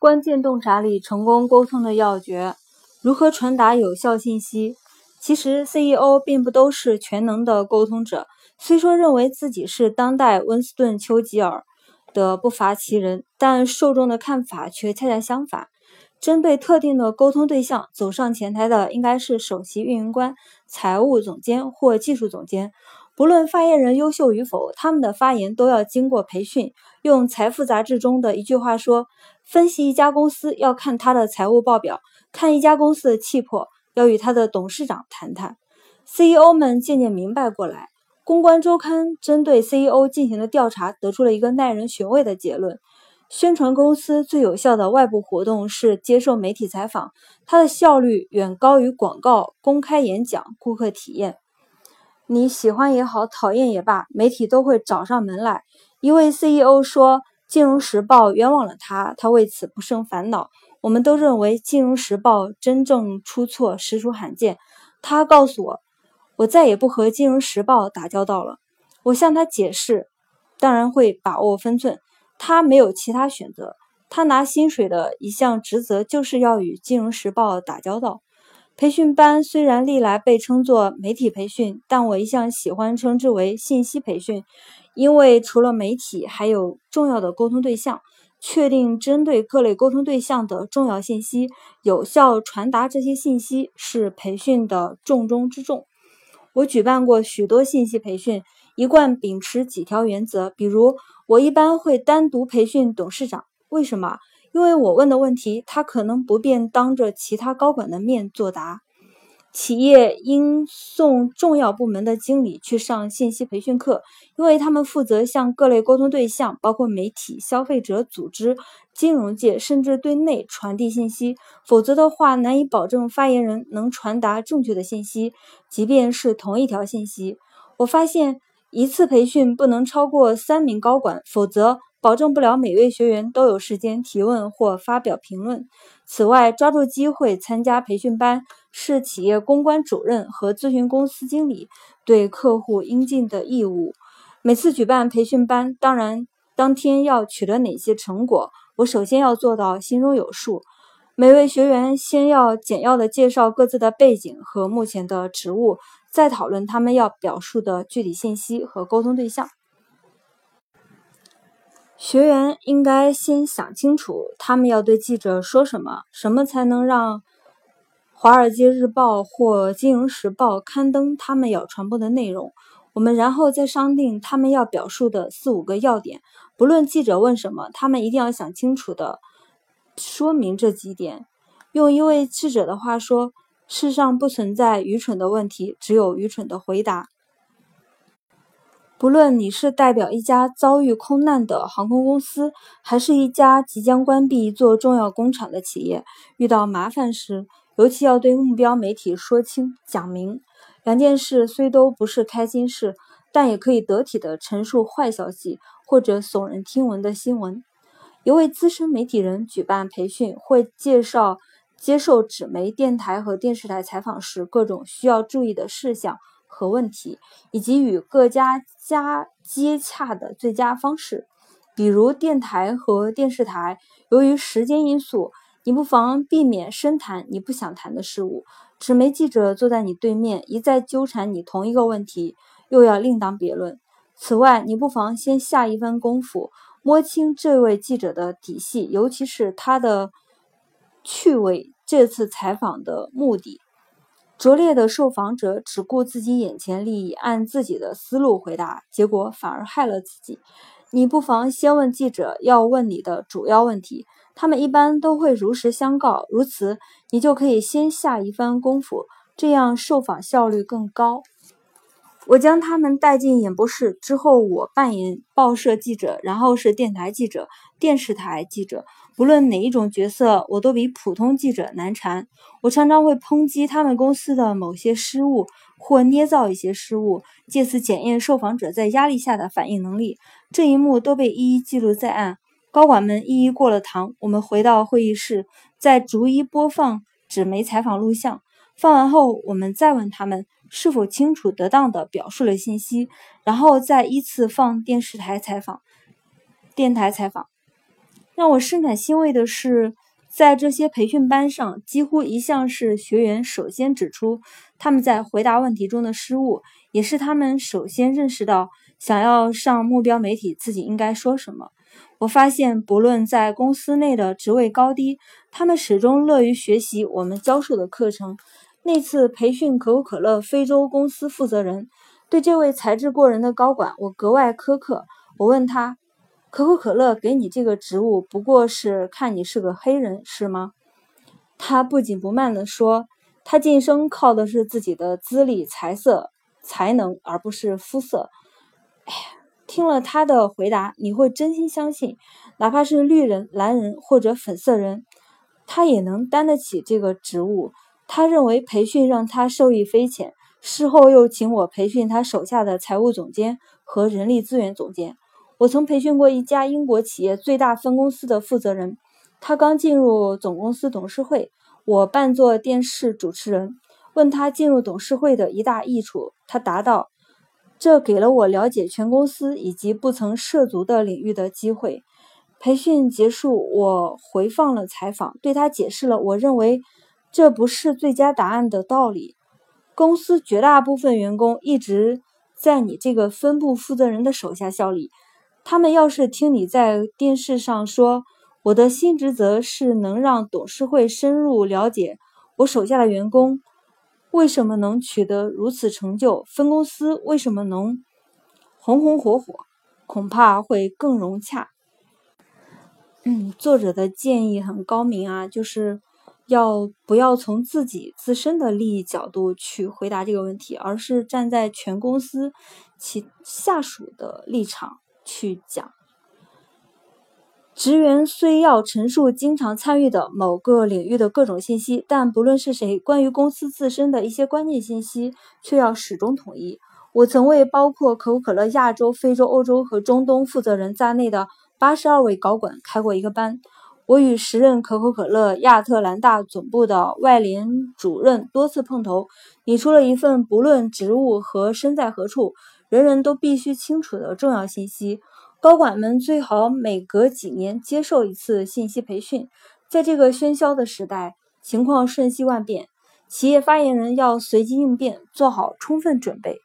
关键洞察力，成功沟通的要诀。如何传达有效信息？其实 CEO 并不都是全能的沟通者。虽说认为自己是当代温斯顿·丘吉尔的不乏其人，但受众的看法却恰恰相反。针对特定的沟通对象，走上前台的应该是首席运营官、财务总监或技术总监。不论发言人优秀与否，他们的发言都要经过培训。用《财富》杂志中的一句话说：“分析一家公司要看它的财务报表，看一家公司的气魄要与他的董事长谈谈。”CEO 们渐渐明白过来。公关周刊针对 CEO 进行的调查，得出了一个耐人寻味的结论：宣传公司最有效的外部活动是接受媒体采访，它的效率远高于广告、公开演讲、顾客体验。你喜欢也好，讨厌也罢，媒体都会找上门来。一位 CEO 说，《金融时报》冤枉了他，他为此不胜烦恼。我们都认为，《金融时报》真正出错实属罕见。他告诉我，我再也不和《金融时报》打交道了。我向他解释，当然会把握分寸。他没有其他选择，他拿薪水的一项职责就是要与《金融时报》打交道。培训班虽然历来被称作媒体培训，但我一向喜欢称之为信息培训，因为除了媒体，还有重要的沟通对象。确定针对各类沟通对象的重要信息，有效传达这些信息是培训的重中之重。我举办过许多信息培训，一贯秉持几条原则，比如我一般会单独培训董事长，为什么？因为我问的问题，他可能不便当着其他高管的面作答。企业应送重要部门的经理去上信息培训课，因为他们负责向各类沟通对象，包括媒体、消费者、组织、金融界，甚至对内传递信息。否则的话，难以保证发言人能传达正确的信息，即便是同一条信息。我发现一次培训不能超过三名高管，否则。保证不了每位学员都有时间提问或发表评论。此外，抓住机会参加培训班是企业公关主任和咨询公司经理对客户应尽的义务。每次举办培训班，当然当天要取得哪些成果，我首先要做到心中有数。每位学员先要简要的介绍各自的背景和目前的职务，再讨论他们要表述的具体信息和沟通对象。学员应该先想清楚，他们要对记者说什么，什么才能让《华尔街日报》或《金融时报》刊登他们要传播的内容。我们然后再商定他们要表述的四五个要点。不论记者问什么，他们一定要想清楚的说明这几点。用一位记者的话说：“世上不存在愚蠢的问题，只有愚蠢的回答。”不论你是代表一家遭遇空难的航空公司，还是一家即将关闭一座重要工厂的企业，遇到麻烦时，尤其要对目标媒体说清讲明。两件事虽都不是开心事，但也可以得体的陈述坏消息或者耸人听闻的新闻。一位资深媒体人举办培训，会介绍接受纸媒、电台和电视台采访时各种需要注意的事项。和问题，以及与各家家接洽的最佳方式，比如电台和电视台，由于时间因素，你不妨避免深谈你不想谈的事物。纸媒记者坐在你对面，一再纠缠你同一个问题，又要另当别论。此外，你不妨先下一番功夫，摸清这位记者的底细，尤其是他的趣味。这次采访的目的。拙劣的受访者只顾自己眼前利益，按自己的思路回答，结果反而害了自己。你不妨先问记者要问你的主要问题，他们一般都会如实相告。如此，你就可以先下一番功夫，这样受访效率更高。我将他们带进演播室之后，我扮演报社记者，然后是电台记者、电视台记者。不论哪一种角色，我都比普通记者难缠。我常常会抨击他们公司的某些失误，或捏造一些失误，借此检验受访者在压力下的反应能力。这一幕都被一一记录在案。高管们一一过了堂。我们回到会议室，再逐一播放纸媒采访录像。放完后，我们再问他们是否清楚得当地表述了信息，然后再依次放电视台采访、电台采访。让我深感欣慰的是，在这些培训班上，几乎一向是学员首先指出他们在回答问题中的失误，也是他们首先认识到想要上目标媒体自己应该说什么。我发现，不论在公司内的职位高低，他们始终乐于学习我们教授的课程。那次培训可口可乐非洲公司负责人，对这位才智过人的高管，我格外苛刻。我问他：“可口可乐给你这个职务，不过是看你是个黑人，是吗？”他不紧不慢地说：“他晋升靠的是自己的资历、才色、才能，而不是肤色。”哎！听了他的回答，你会真心相信，哪怕是绿人、蓝人或者粉色人，他也能担得起这个职务。他认为培训让他受益匪浅，事后又请我培训他手下的财务总监和人力资源总监。我曾培训过一家英国企业最大分公司的负责人，他刚进入总公司董事会，我扮作电视主持人，问他进入董事会的一大益处，他答道。这给了我了解全公司以及不曾涉足的领域的机会。培训结束，我回放了采访，对他解释了我认为这不是最佳答案的道理。公司绝大部分员工一直在你这个分部负责人的手下效力，他们要是听你在电视上说，我的新职责是能让董事会深入了解我手下的员工。为什么能取得如此成就？分公司为什么能红红火火？恐怕会更融洽。嗯，作者的建议很高明啊，就是要不要从自己自身的利益角度去回答这个问题，而是站在全公司其下属的立场去讲。职员虽要陈述经常参与的某个领域的各种信息，但不论是谁，关于公司自身的一些关键信息却要始终统一。我曾为包括可口可乐亚洲、非洲、欧洲和中东负责人在内的八十二位高管开过一个班。我与时任可口可乐亚特兰大总部的外联主任多次碰头，拟出了一份不论职务和身在何处，人人都必须清楚的重要信息。高管们最好每隔几年接受一次信息培训。在这个喧嚣的时代，情况瞬息万变，企业发言人要随机应变，做好充分准备。